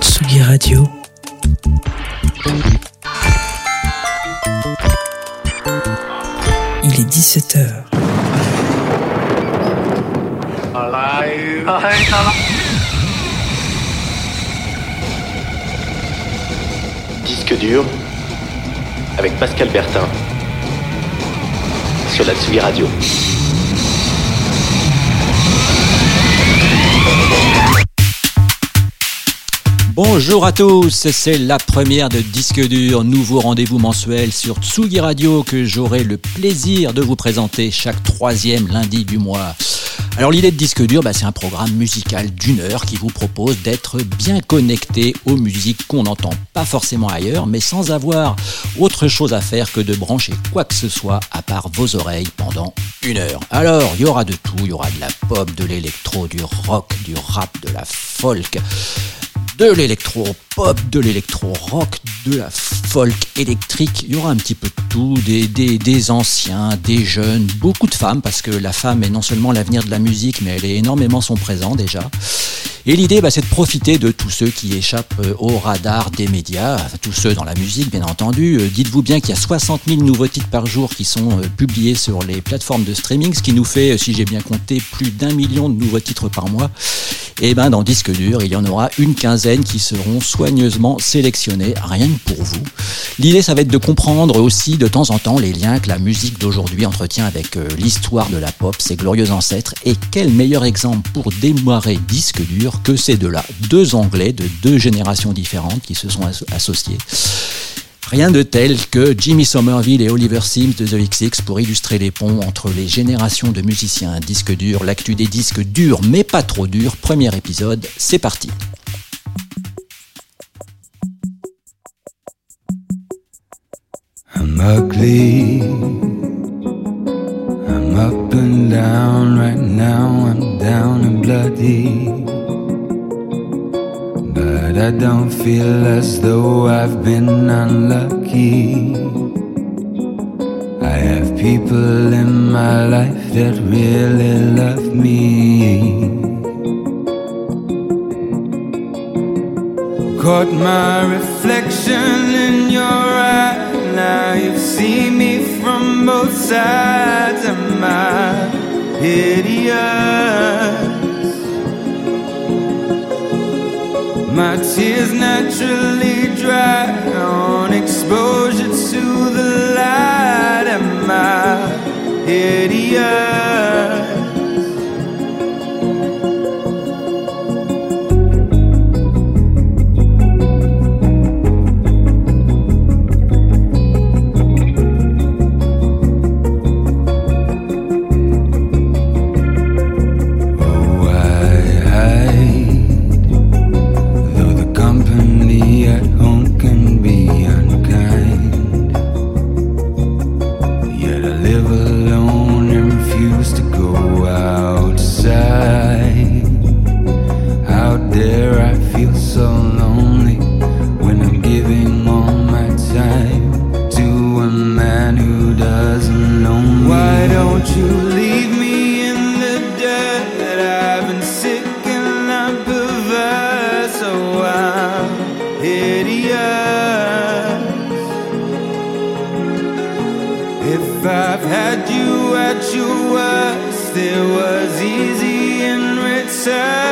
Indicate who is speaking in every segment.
Speaker 1: Tsugi Radio. Il est 17h.
Speaker 2: Disque dur avec Pascal Bertin sur la Tsugi Radio.
Speaker 3: Bonjour à tous, c'est la première de Disque Dur, nouveau rendez-vous mensuel sur Tsugi Radio que j'aurai le plaisir de vous présenter chaque troisième lundi du mois. Alors l'idée de Disque Dur, bah, c'est un programme musical d'une heure qui vous propose d'être bien connecté aux musiques qu'on n'entend pas forcément ailleurs, mais sans avoir autre chose à faire que de brancher quoi que ce soit à part vos oreilles pendant une heure. Alors il y aura de tout, il y aura de la pop, de l'électro, du rock, du rap, de la folk de l'électro-pop, de l'électro-rock, de la folk électrique. Il y aura un petit peu de tout, des, des, des, anciens, des jeunes, beaucoup de femmes, parce que la femme est non seulement l'avenir de la musique, mais elle est énormément son présent déjà. Et l'idée, bah, c'est de profiter de tous ceux qui échappent euh, au radar des médias, tous ceux dans la musique, bien entendu. Euh, dites-vous bien qu'il y a 60 000 nouveaux titres par jour qui sont euh, publiés sur les plateformes de streaming, ce qui nous fait, si j'ai bien compté, plus d'un million de nouveaux titres par mois. Et ben, dans Disque Dur, il y en aura une quinzaine qui seront soigneusement sélectionnés, rien que pour vous. L'idée, ça va être de comprendre aussi de temps en temps les liens que la musique d'aujourd'hui entretient avec l'histoire de la pop, ses glorieux ancêtres, et quel meilleur exemple pour démarrer Disque Dur que ces deux-là, deux Anglais de deux générations différentes qui se sont associés. Rien de tel que Jimmy Somerville et Oliver Sims de The XX pour illustrer les ponts entre les générations de musiciens disques durs, l'actu des disques durs mais pas trop durs. Premier épisode, c'est parti.
Speaker 4: I'm ugly. I'm up and down right now. I'm down and bloody. But I don't feel as though I've been unlucky. I have people in my life that really love me. Caught my reflection in your. Now you've seen me from both sides of my idiot. My tears naturally dry on exposure to the light. Am I idiot?
Speaker 5: said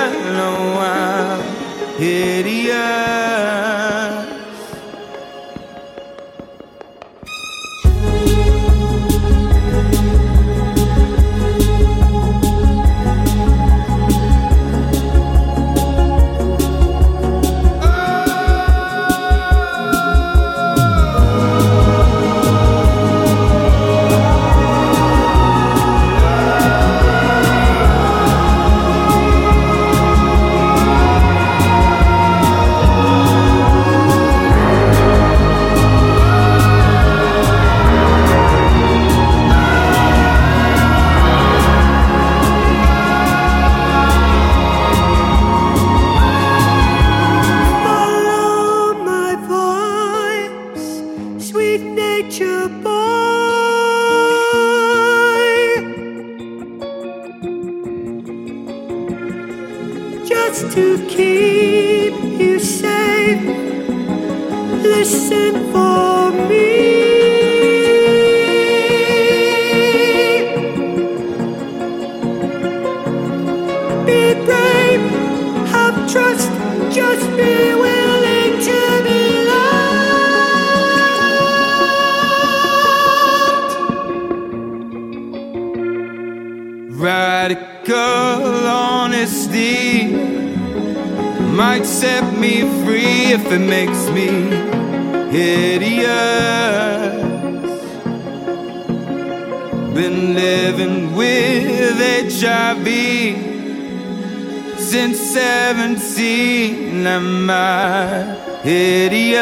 Speaker 5: might set me free if it makes me hideous. Been living with HIV since 17. Am I hideous?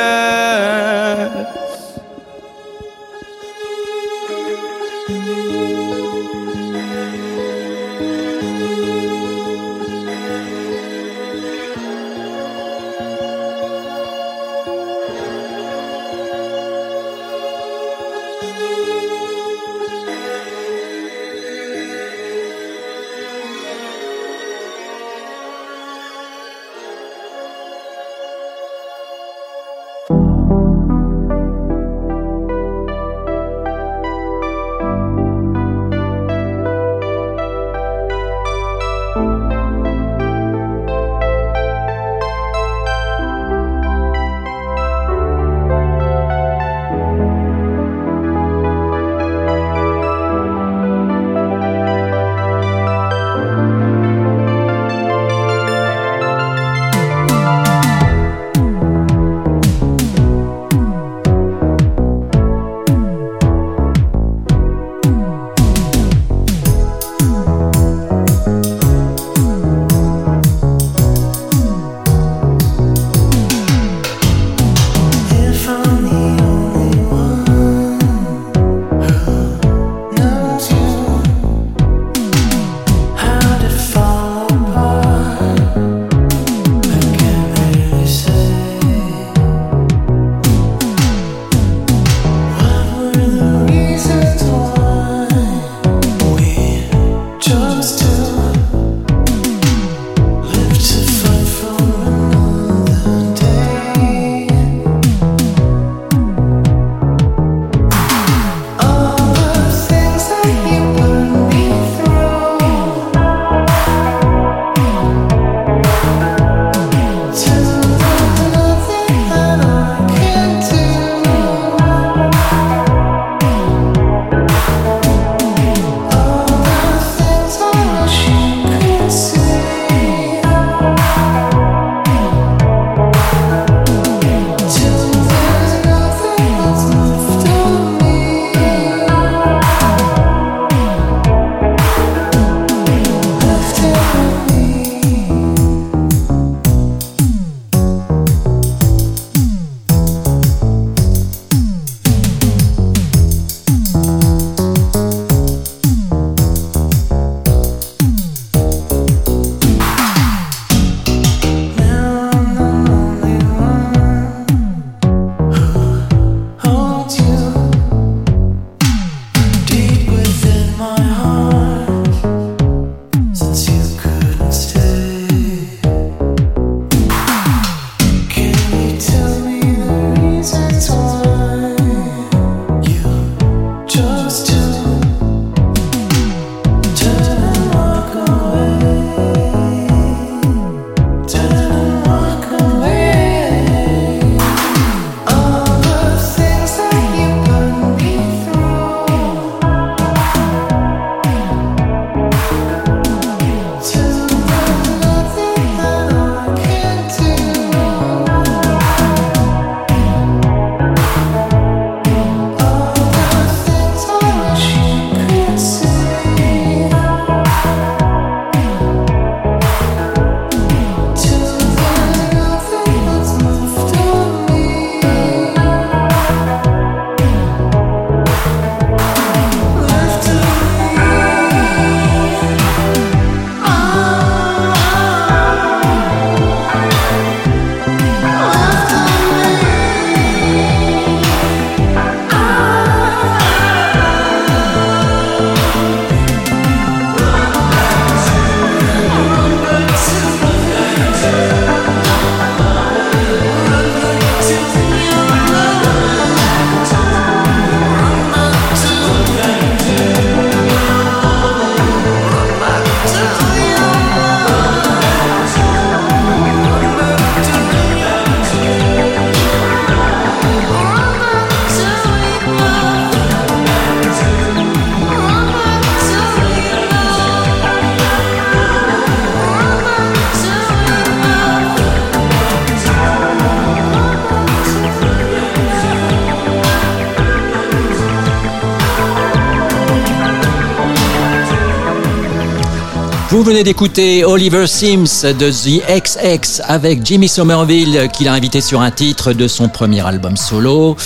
Speaker 3: Vous venez d'écouter Oliver Sims de The XX avec Jimmy Somerville qui l'a invité sur un titre de son premier album solo.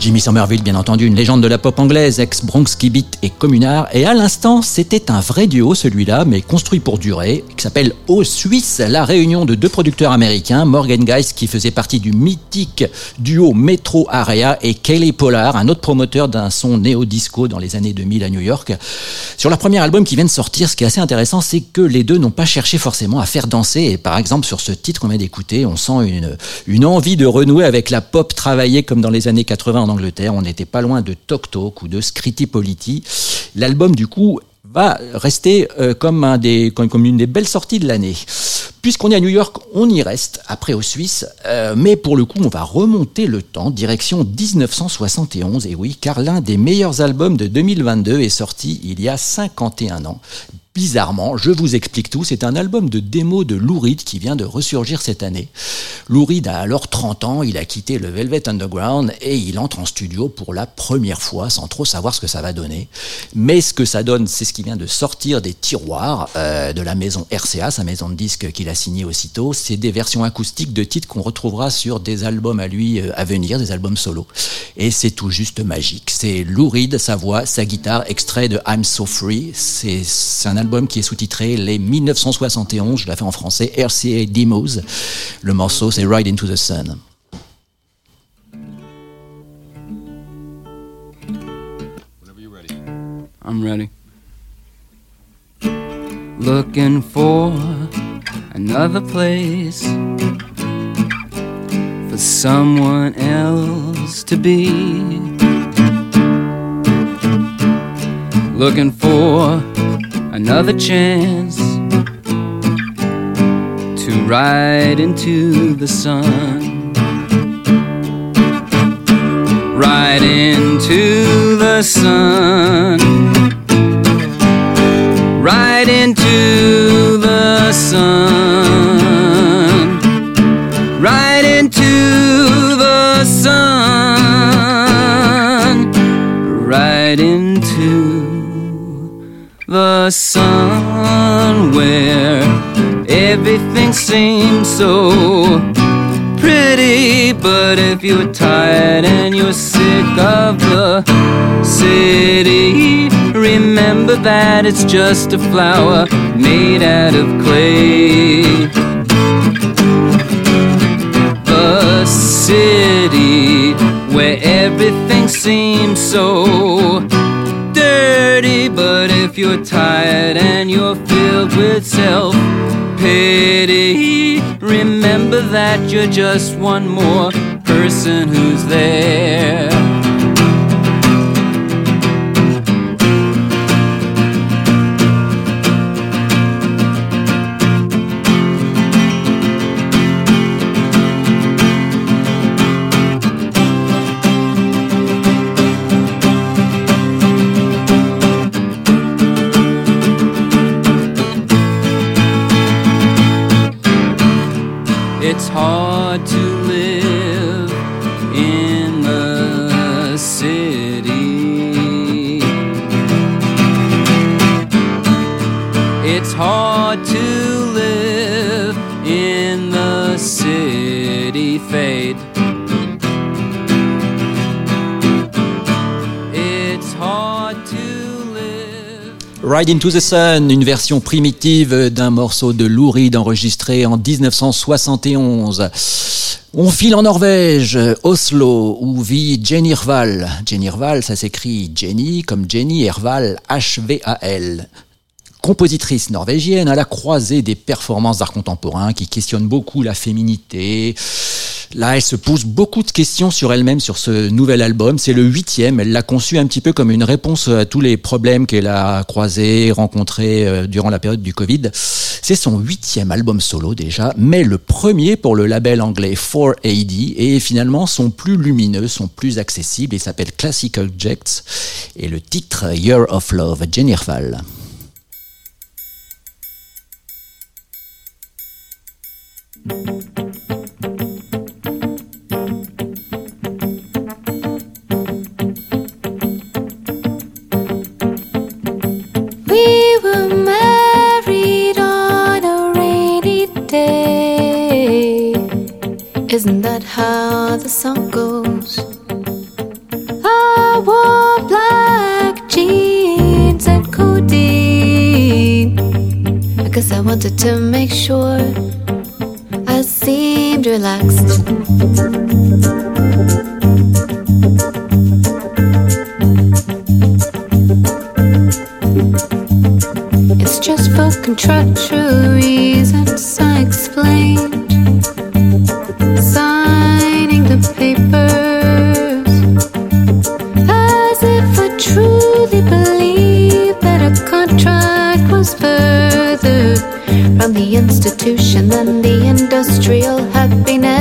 Speaker 3: Jimmy Somerville, bien entendu, une légende de la pop anglaise, ex-Bronx Beat et Communard. Et à l'instant, c'était un vrai duo celui-là, mais construit pour durer, qui s'appelle O Suisse, la réunion de deux producteurs américains, Morgan Geist qui faisait partie du mythique duo Metro Area et Kelly Pollard, un autre promoteur d'un son néo-disco dans les années 2000 à New York. Sur leur premier album qui vient de sortir, ce qui est assez intéressant, c'est que les deux n'ont pas cherché forcément à faire danser. Et par exemple, sur ce titre qu'on vient d'écouter, on sent une, une envie de renouer avec la pop travaillée comme dans les années 80 en Angleterre. On n'était pas loin de Tok Tok ou de Scritti Politti. L'album, du coup, va rester euh, comme une des belles sorties de l'année. Puisqu'on est à New York, on y reste, après aux Suisses, euh, mais pour le coup, on va remonter le temps, direction 1971, et oui, car l'un des meilleurs albums de 2022 est sorti il y a 51 ans. Bizarrement, je vous explique tout, c'est un album de démo de Lou Reed qui vient de ressurgir cette année. Lou Reed a alors 30 ans, il a quitté le Velvet Underground et il entre en studio pour la première fois sans trop savoir ce que ça va donner. Mais ce que ça donne, c'est ce qui vient de sortir des tiroirs euh, de la maison RCA, sa maison de disques qu'il a signé aussitôt. C'est des versions acoustiques de titres qu'on retrouvera sur des albums à lui euh, à venir, des albums solo. Et c'est tout juste magique. C'est Lou Reed, sa voix, sa guitare, extrait de I'm So Free. C'est un album qui est sous-titré Les 1971, je l'ai fait en français, RCA Demos. Le morceau, c'est Ride Into the Sun.
Speaker 6: I'm ready. Looking for another place for someone else to be. Looking for another chance to ride into the sun. Ride into the sun. Right into the sun. The sun where everything seems so pretty. But if you're tired and you're sick of the city, remember that it's just a flower made out of clay. The city where everything seems so you're tired and you're filled with self pity, remember that you're just one more person who's there.
Speaker 3: Ride into the Sun, une version primitive d'un morceau de Lou Reed enregistré en 1971. On file en Norvège, Oslo, où vit Jenny Irval. Jenny Irval, ça s'écrit Jenny comme Jenny Irval, H-V-A-L. Compositrice norvégienne à la croisée des performances d'art contemporain qui questionnent beaucoup la féminité. Là, elle se pose beaucoup de questions sur elle-même sur ce nouvel album. C'est le huitième. Elle l'a conçu un petit peu comme une réponse à tous les problèmes qu'elle a croisés, rencontrés euh, durant la période du Covid. C'est son huitième album solo déjà, mais le premier pour le label anglais 4AD et finalement son plus lumineux, son plus accessible. Il s'appelle Classic Objects et le titre Year of Love, Jenny
Speaker 7: how the song goes. I wore black jeans and codeine. Guess I wanted to make sure I seemed relaxed. It's just for contractual reasons I explained. From the institution than the industrial happiness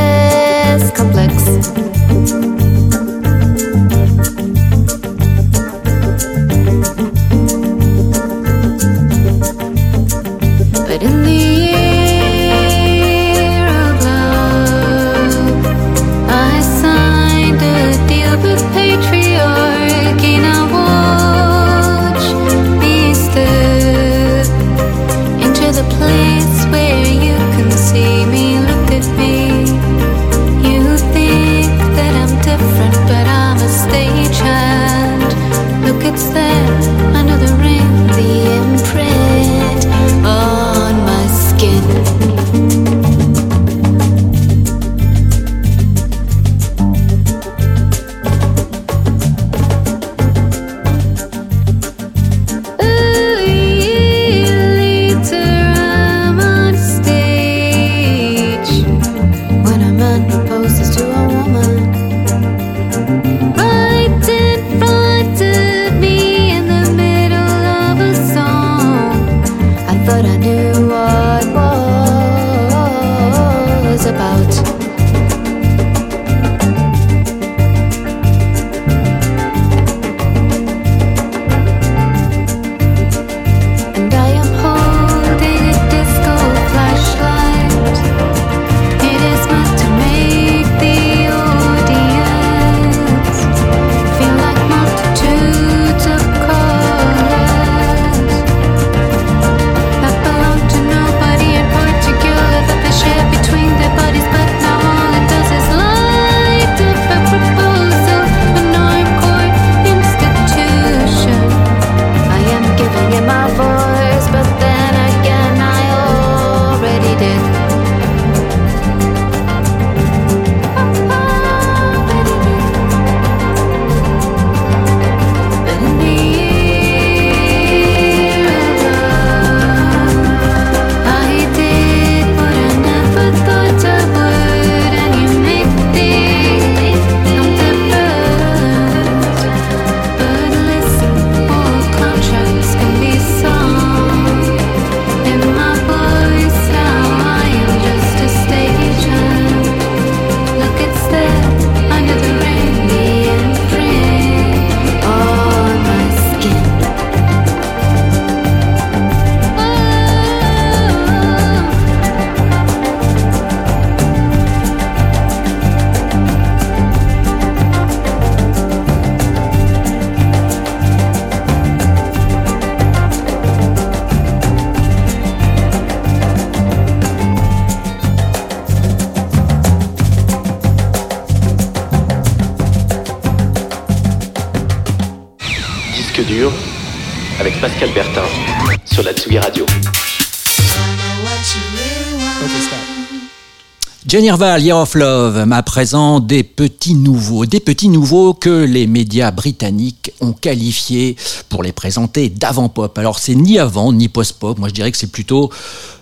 Speaker 3: Jenny Irval, Year of Love, m'a présent des petits nouveaux, des petits nouveaux que les médias britanniques ont qualifiés pour les présenter d'avant-pop. Alors c'est ni avant ni post-pop, moi je dirais que c'est plutôt...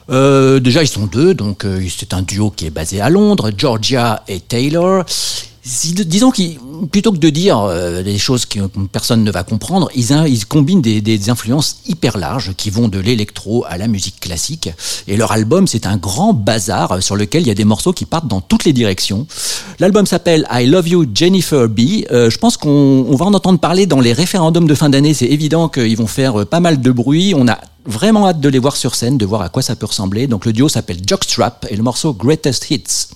Speaker 3: euh, déjà ils sont deux, donc euh, c'est un duo qui est basé à Londres, Georgia et Taylor. Disons qu'ils, plutôt que de dire euh, des choses que personne ne va comprendre, ils, in- ils combinent des, influences hyper larges qui vont de l'électro à la musique classique. Et leur album, c'est un grand bazar sur lequel il y a des morceaux qui partent dans toutes les directions. L'album s'appelle I Love You Jennifer B. Euh, je pense qu'on on va en entendre parler dans les référendums de fin d'année. C'est évident qu'ils vont faire euh, pas mal de bruit. On a vraiment hâte de les voir sur scène, de voir à quoi ça peut ressembler. Donc le duo s'appelle Jockstrap et le morceau Greatest Hits.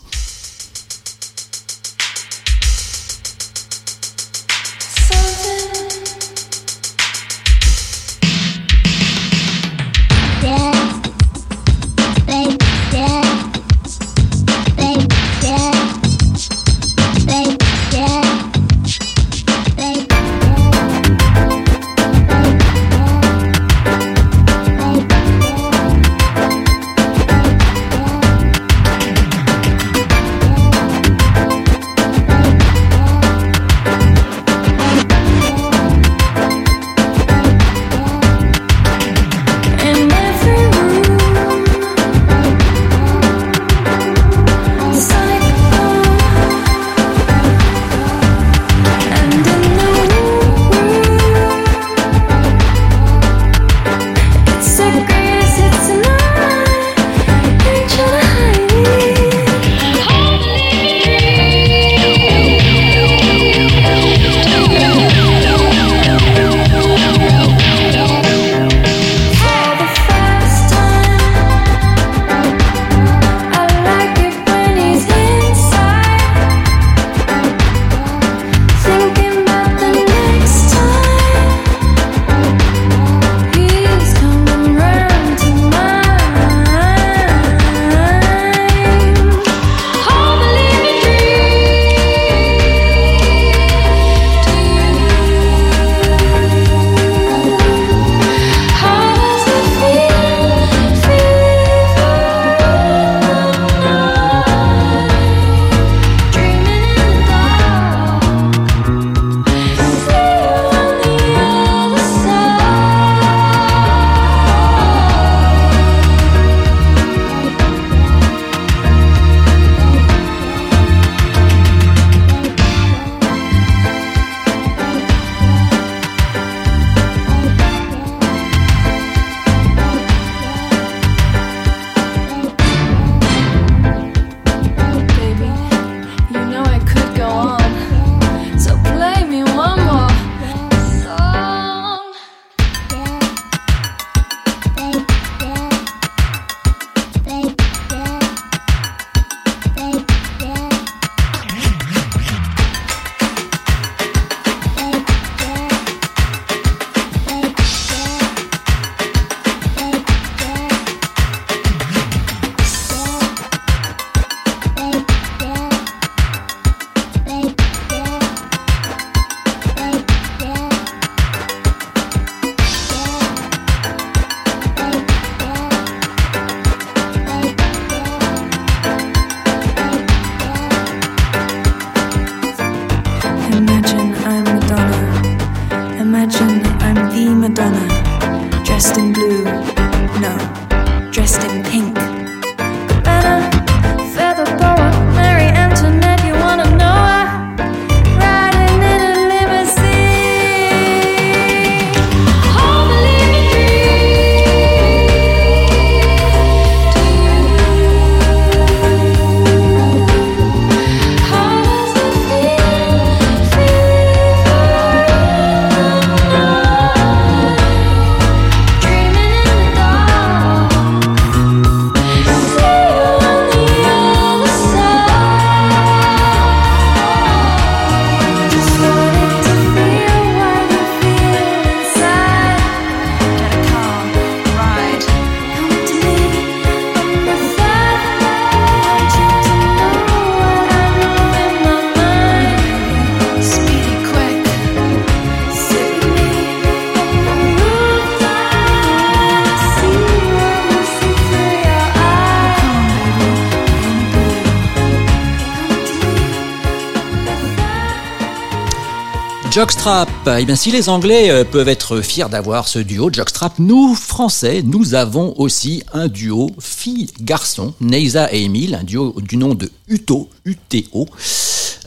Speaker 8: Jockstrap. Eh bien, si les Anglais euh, peuvent être fiers d'avoir ce duo Jockstrap, nous, Français, nous avons aussi un duo fille-garçon, Neisa et Emile, un duo du nom de Uto, UTO.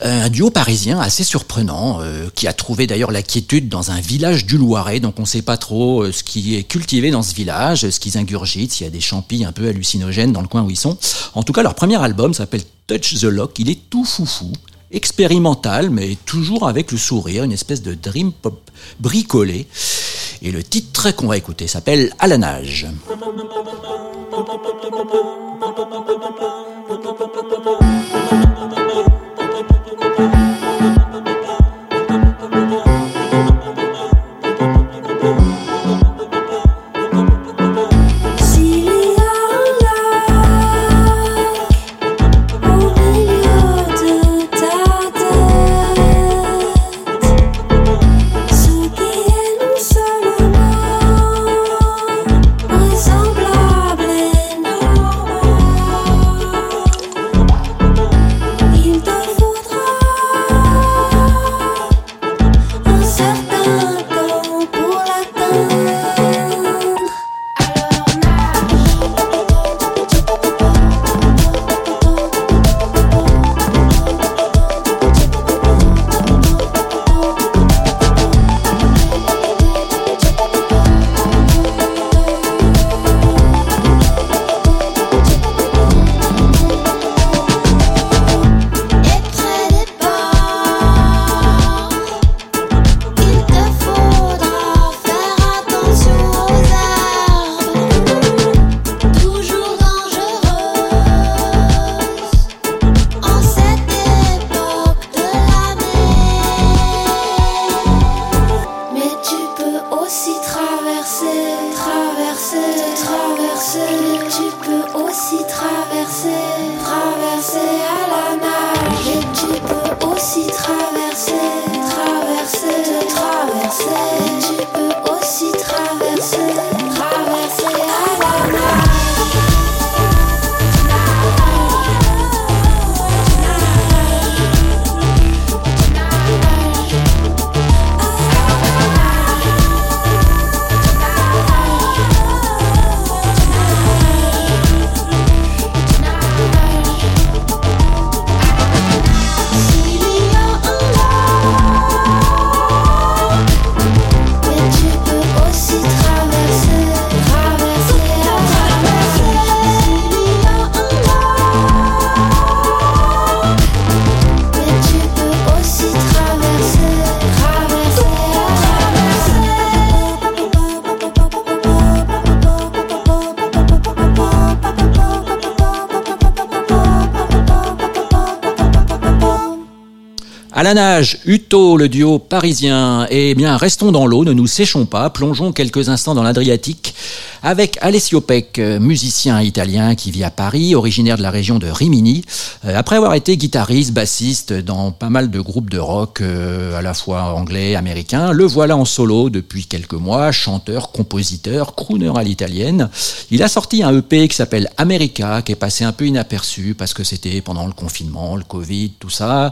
Speaker 8: Euh, Un duo parisien assez surprenant, euh, qui a trouvé d'ailleurs la quiétude dans un village du Loiret, donc on ne sait pas trop ce qui est cultivé dans ce village, ce qu'ils ingurgitent, s'il y a des champis un peu hallucinogènes dans le coin où ils sont. En tout cas, leur premier album s'appelle Touch the Lock, il est tout foufou, expérimental, mais toujours avec le sourire, une espèce de dream pop bricolé. Et le titre qu'on va écouter s'appelle À la nage.
Speaker 3: À la nage,
Speaker 8: Uto, le duo parisien. Eh bien, restons dans l'eau, ne nous séchons pas, plongeons quelques instants dans l'Adriatique avec Alessio Peck, musicien italien qui vit à Paris, originaire de la région de Rimini. Euh, Après avoir été guitariste, bassiste dans pas mal de groupes de rock, euh, à la fois anglais, américains, le voilà en solo depuis quelques mois, chanteur, compositeur, crooner à l'italienne. Il a sorti un EP qui s'appelle America, qui est passé un peu inaperçu parce que c'était pendant le confinement, le Covid, tout ça.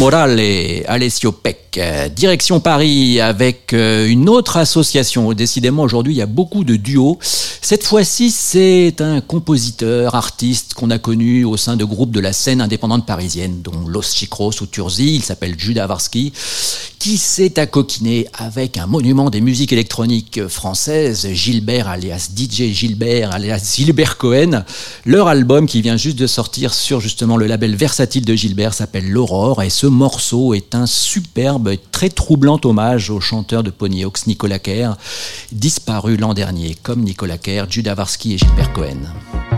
Speaker 3: Morales. Eh, Alessio Peck. Euh, Direction Paris avec euh, une autre association. Décidément, aujourd'hui, il y a beaucoup de duos. Cette fois-ci, c'est un compositeur, artiste qu'on a connu au sein de groupes de la scène indépendante parisienne, dont Los Chicros ou Turzi. Il s'appelle Judas Varsky, qui s'est accoquiné avec un monument des musiques électroniques françaises, Gilbert alias DJ Gilbert alias Gilbert Cohen. Leur album qui vient juste de sortir sur justement le label versatile de Gilbert s'appelle L'Aurore et ce morceau est un superbe et très troublant hommage au chanteur de Ponyhawks Nicolas Kerr, disparu l'an dernier comme Nicolas Kerr, Judas Varsky et Gilbert Cohen.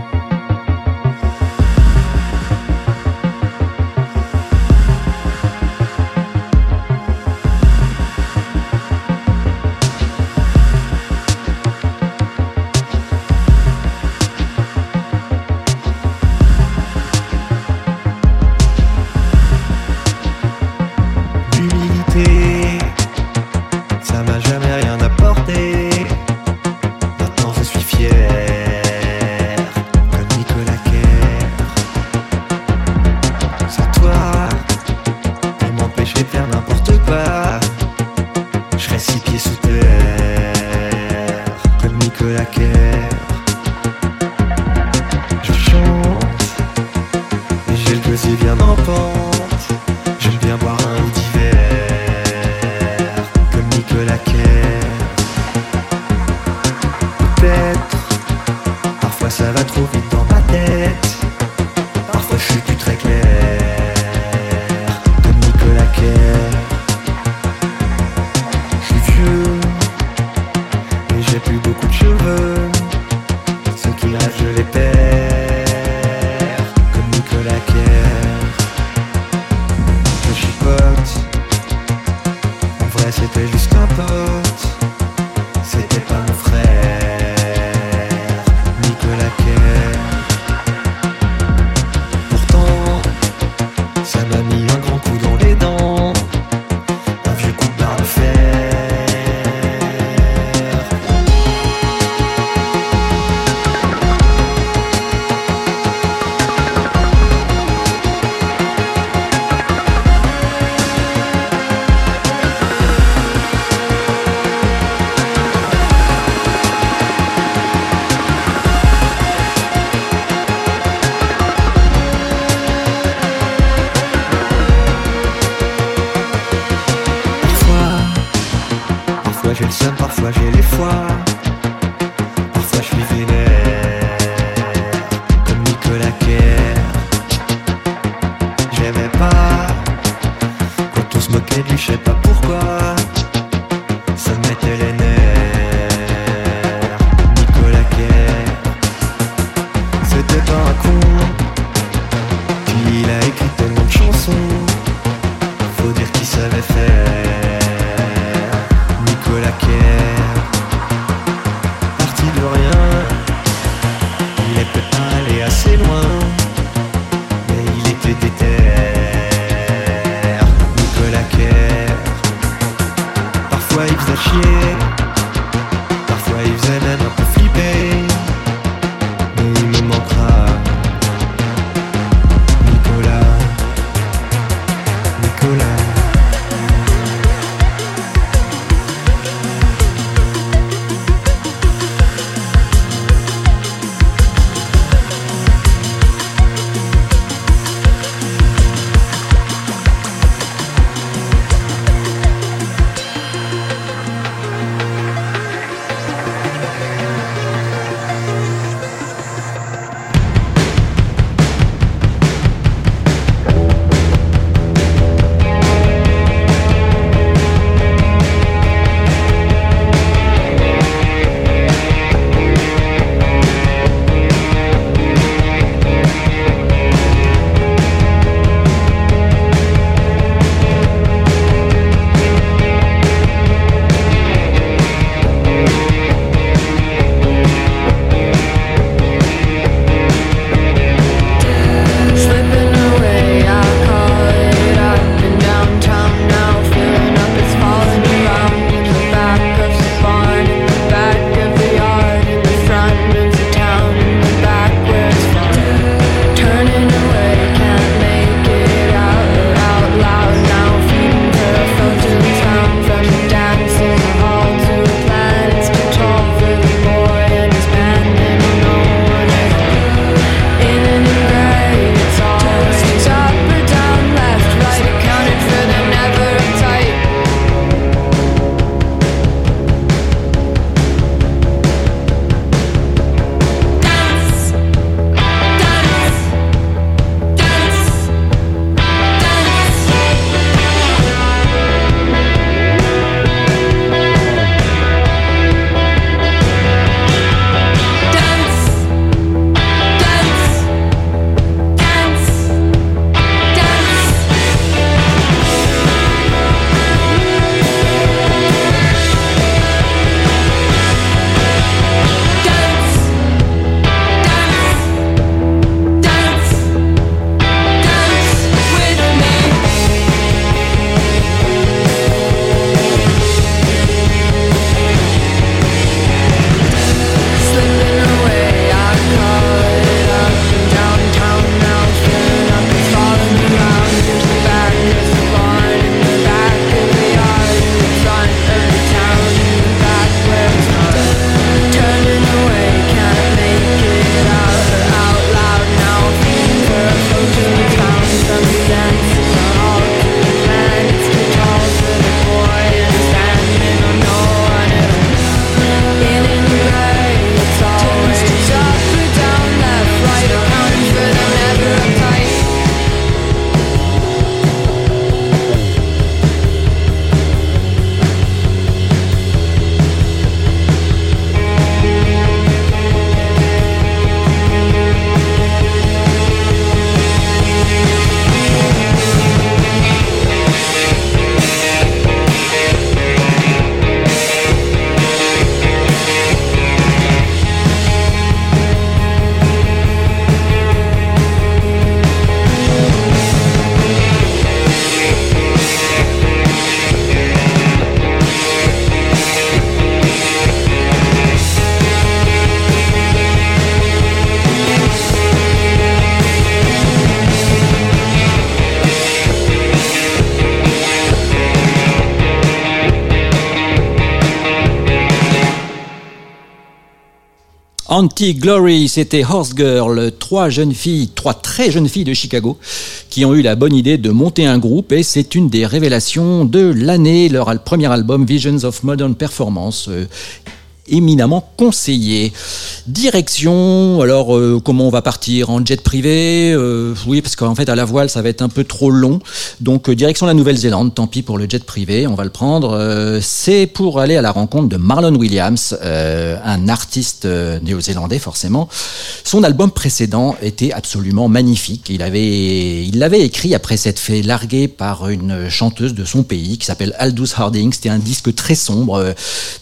Speaker 3: Anti-Glory, c'était Horse Girl, trois jeunes filles, trois très jeunes filles de Chicago qui ont eu la bonne idée de monter un groupe et c'est une des révélations de l'année, leur premier album Visions of Modern Performance. Éminemment conseillé. Direction, alors euh, comment on va partir En jet privé Euh, Oui, parce qu'en fait à la voile ça va être un peu trop long. Donc euh, direction la Nouvelle-Zélande, tant pis pour le jet privé, on va le prendre. C'est pour aller à la rencontre de Marlon Williams, un artiste néo-zélandais forcément. Son album précédent était absolument magnifique. Il avait, il l'avait écrit après s'être fait larguer par une chanteuse de son pays qui s'appelle Aldous Harding. C'était un disque très sombre,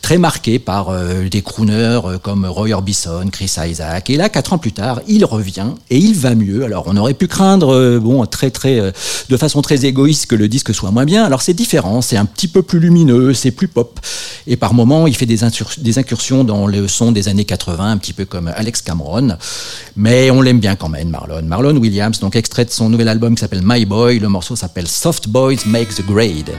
Speaker 3: très marqué par euh, des crooners euh, comme Roy Orbison, Chris Isaac. Et là, quatre ans plus tard, il revient et il va mieux. Alors, on aurait pu craindre, euh, bon, très, très, de façon très égoïste que le disque soit moins bien. Alors, c'est différent. C'est un petit peu plus lumineux, c'est plus pop. Et par moments, il fait des, des incursions dans le son des années 80, un petit peu comme Alex Cameron. Mais on l'aime bien quand même, Marlon. Marlon Williams, donc extrait de son nouvel album qui s'appelle My Boy. Le morceau s'appelle Soft Boys Make the Grade.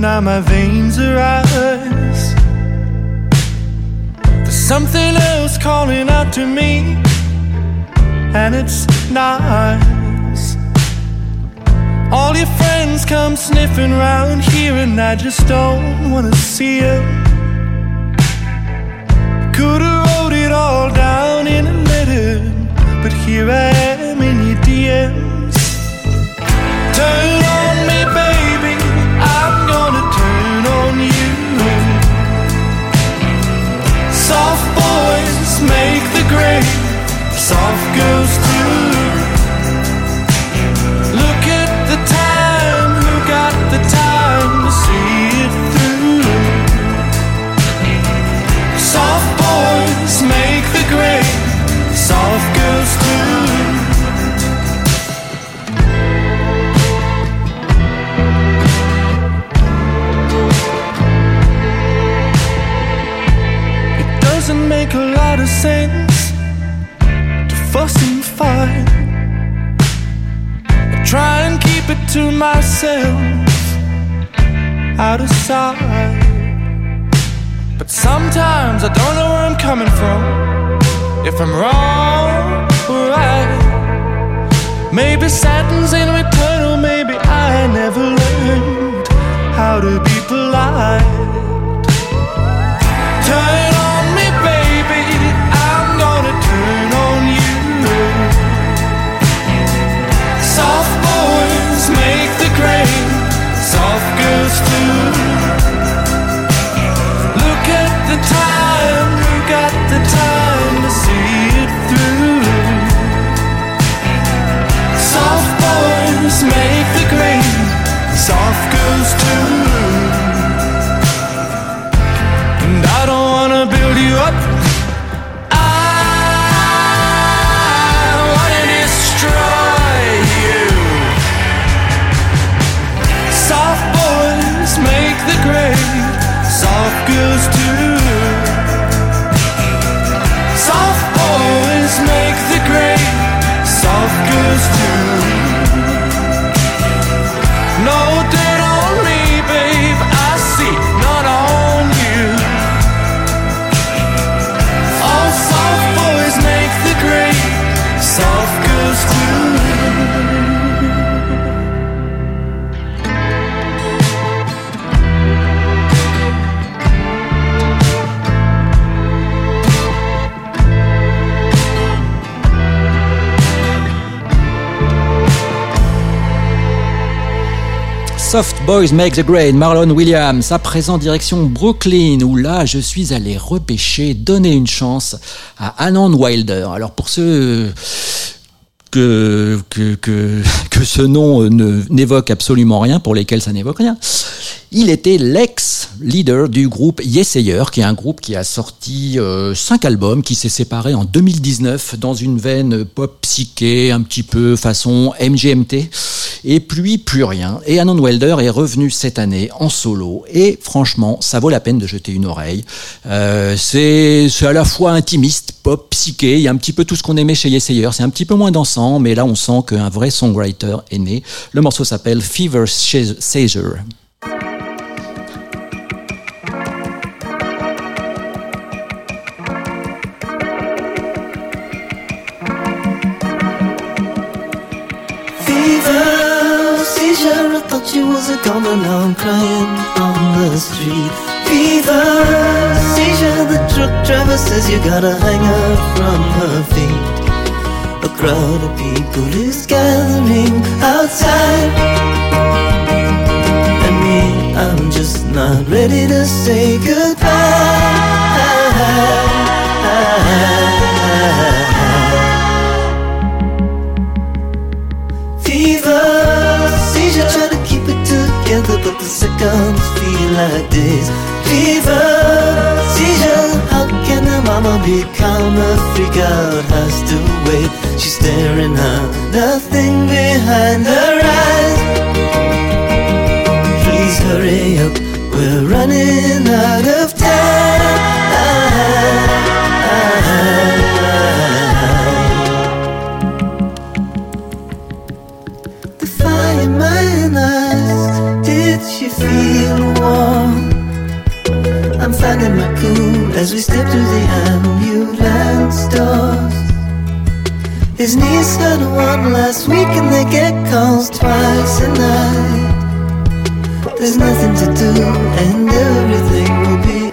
Speaker 9: Now my veins are ice. There's something else calling out to me, and it's nice. All your friends come sniffing round here, and I just don't wanna see you. Could've wrote it all down in a letter, but here I am in your DMs. Myself, out of sight. But sometimes I don't know where I'm coming from. If I'm wrong or right. Maybe satin's in return, or maybe I never learned how to be polite. Look at the time. Who got the time to see it through? Soft boys make the grade. Soft girls too. Boys Make the Grade,
Speaker 3: Marlon Williams. À présent, direction Brooklyn, où là, je suis allé repêcher, donner une chance à Anand Wilder. Alors, pour ceux que, que, que, que ce nom ne, n'évoque absolument rien, pour lesquels ça n'évoque rien, il était l'ex-leader du groupe Yesayer, qui est un groupe qui a sorti euh, cinq albums, qui s'est séparé en 2019 dans une veine pop psyché, un petit peu façon MGMT. Et puis plus rien. Et Anon Welder est revenu cette année en solo. Et franchement, ça vaut la peine de jeter une oreille. Euh, c'est à la fois intimiste, pop, psyché. Il y a un petit peu tout ce qu'on aimait chez Yesayer. C'est un petit peu moins dansant, mais là on sent qu'un vrai songwriter est né. Le morceau s'appelle Fever Sager.
Speaker 10: Fever, seizure, I thought you was a goner, now I'm crying on the street. Fever, seizure, the truck driver says you gotta hang her from her feet. A crowd of people is gathering outside. And me, I'm just not ready to say goodbye. Fever, seizure, try to keep it together, but the seconds feel like days. Fever, seizure, how can a mama be calm? A freak out has to wait. She's staring at nothing behind her eyes. Please hurry up, we're running out of time. The fire in my eyes, did she feel warm? Cool as we step through the ambulance doors. His niece had one last week and they get calls twice a night. There's nothing to do and everything will be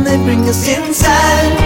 Speaker 10: they bring us inside.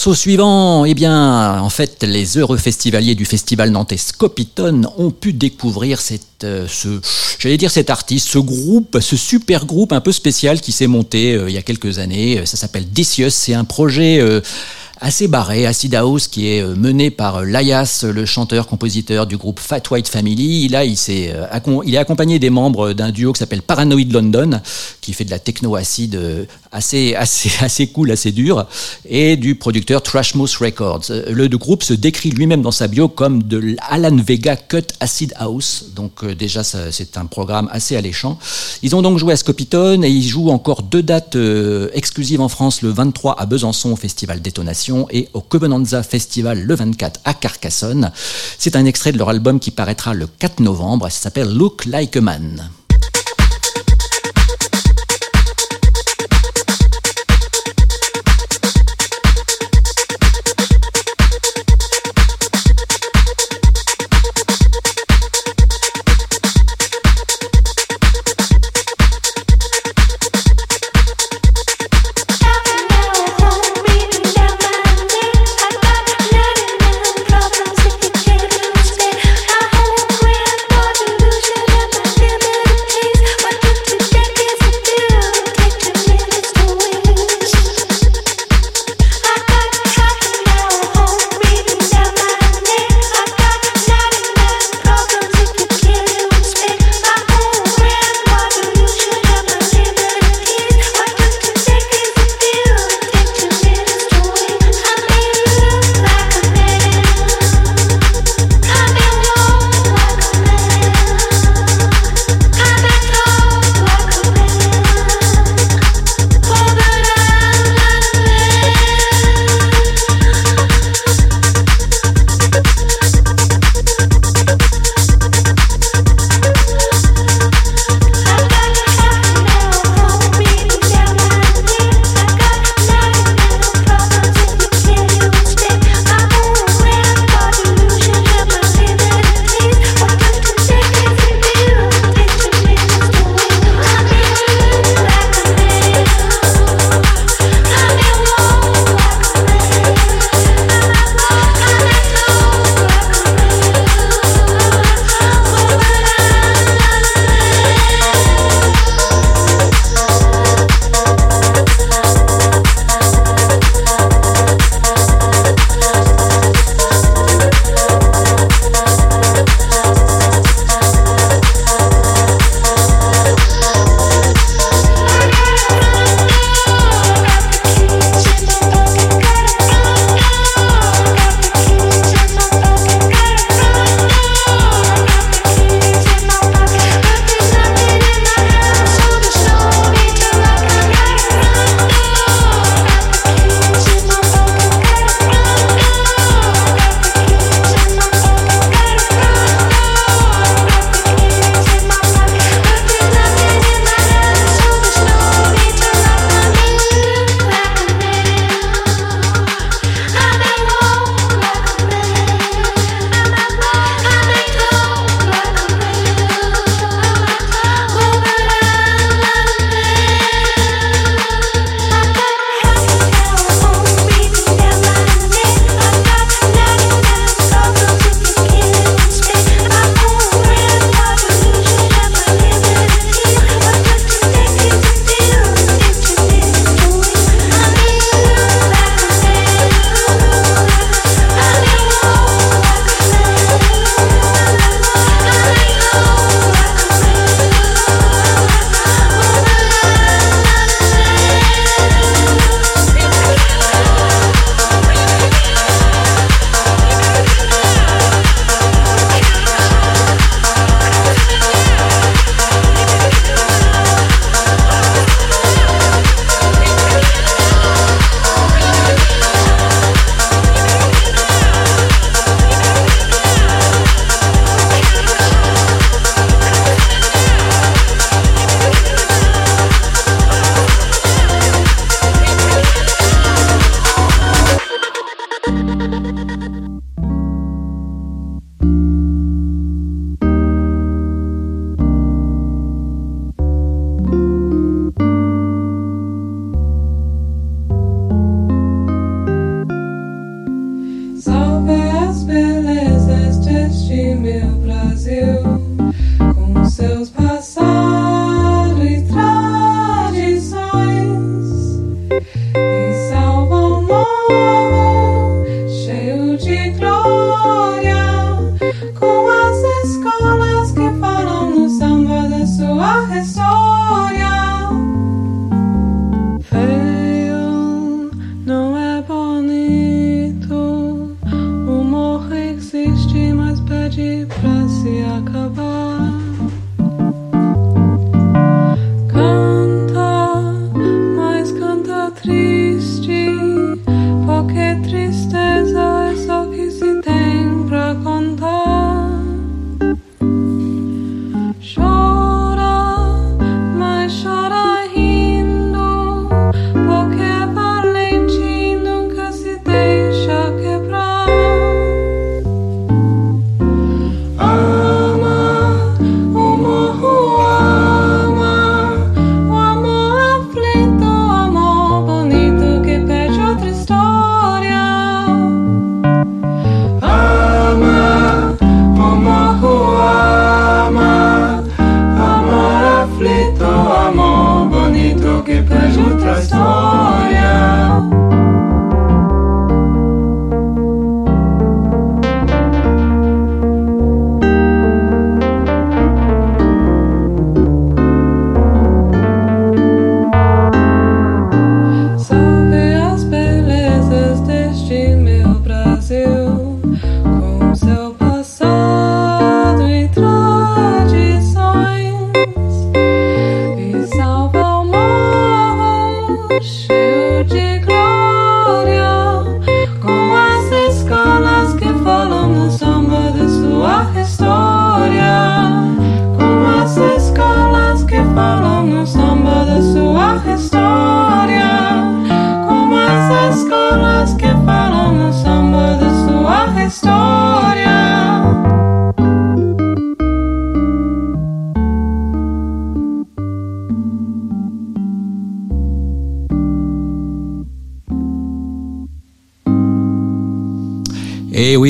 Speaker 3: Morceau suivant, eh bien, en fait, les heureux festivaliers du festival nantais Scopiton ont pu découvrir cette, euh, ce, j'allais dire cet artiste, ce groupe, ce super groupe un peu spécial qui s'est monté euh, il y a quelques années. Ça s'appelle Decius. C'est un projet euh, assez barré, Acid House, qui est euh, mené par euh, Layas, le chanteur-compositeur du groupe Fat White Family. Là, il, s'est, euh, il est accompagné des membres d'un duo qui s'appelle Paranoid London, qui fait de la techno acide euh, assez, assez, assez cool, assez dur, et du producteur Trashmouth Records. Le groupe se décrit lui-même dans sa bio comme de l'Alan Vega Cut Acid House. Donc déjà, c'est un programme assez alléchant. Ils ont donc joué à Scopiton et ils jouent encore deux dates exclusives en France, le 23 à Besançon au Festival Détonation et au Covenanza Festival le 24 à Carcassonne. C'est un extrait de leur album qui paraîtra le 4 novembre. Ça s'appelle Look Like a Man.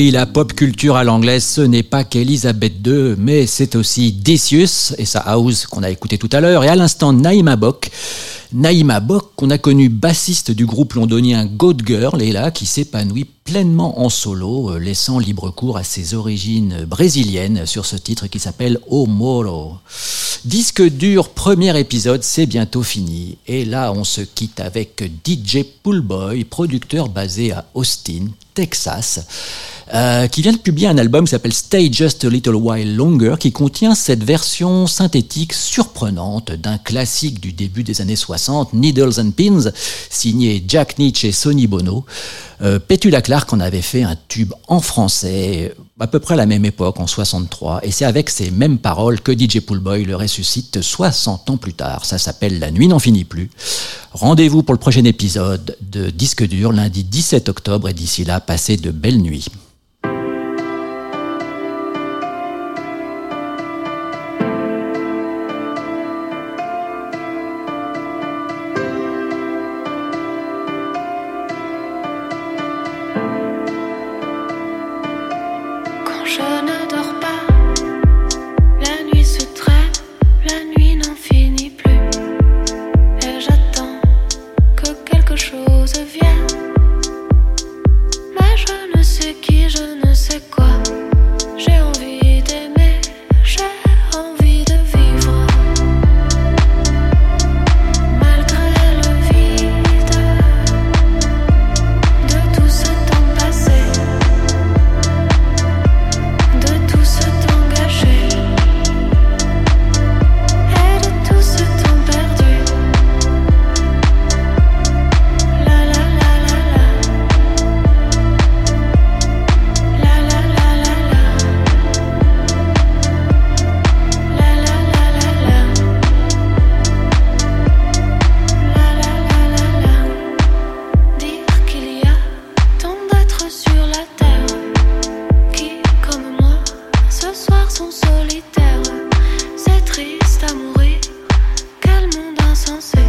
Speaker 3: La pop culture à l'anglaise, ce n'est pas qu'Elisabeth II, mais c'est aussi Decius et sa house qu'on a écouté tout à l'heure, et à l'instant Naïma Bock. Naïma Bock, qu'on a connu bassiste du groupe londonien Goat Girl, et là, qui s'épanouit pleinement en solo, euh, laissant libre cours à ses origines brésiliennes sur ce titre qui s'appelle O Moro. Disque dur, premier épisode, c'est bientôt fini. Et là, on se quitte avec DJ Poolboy, producteur basé à Austin, Texas, euh, qui vient de publier un album qui s'appelle Stay Just a Little While Longer, qui contient cette version synthétique surprenante d'un classique du début des années 60, Needles and Pins, signé Jack Nietzsche et Sonny Bono. Euh, Petula Clark en avait fait un tube en français à peu près à la même époque, en 63, et c'est avec ces mêmes paroles que DJ Poolboy le ressuscite 60 ans plus tard. Ça s'appelle La nuit n'en finit plus. Rendez-vous pour le prochain épisode de Disque dur lundi 17 octobre, et d'ici là, passez de belles nuits. no.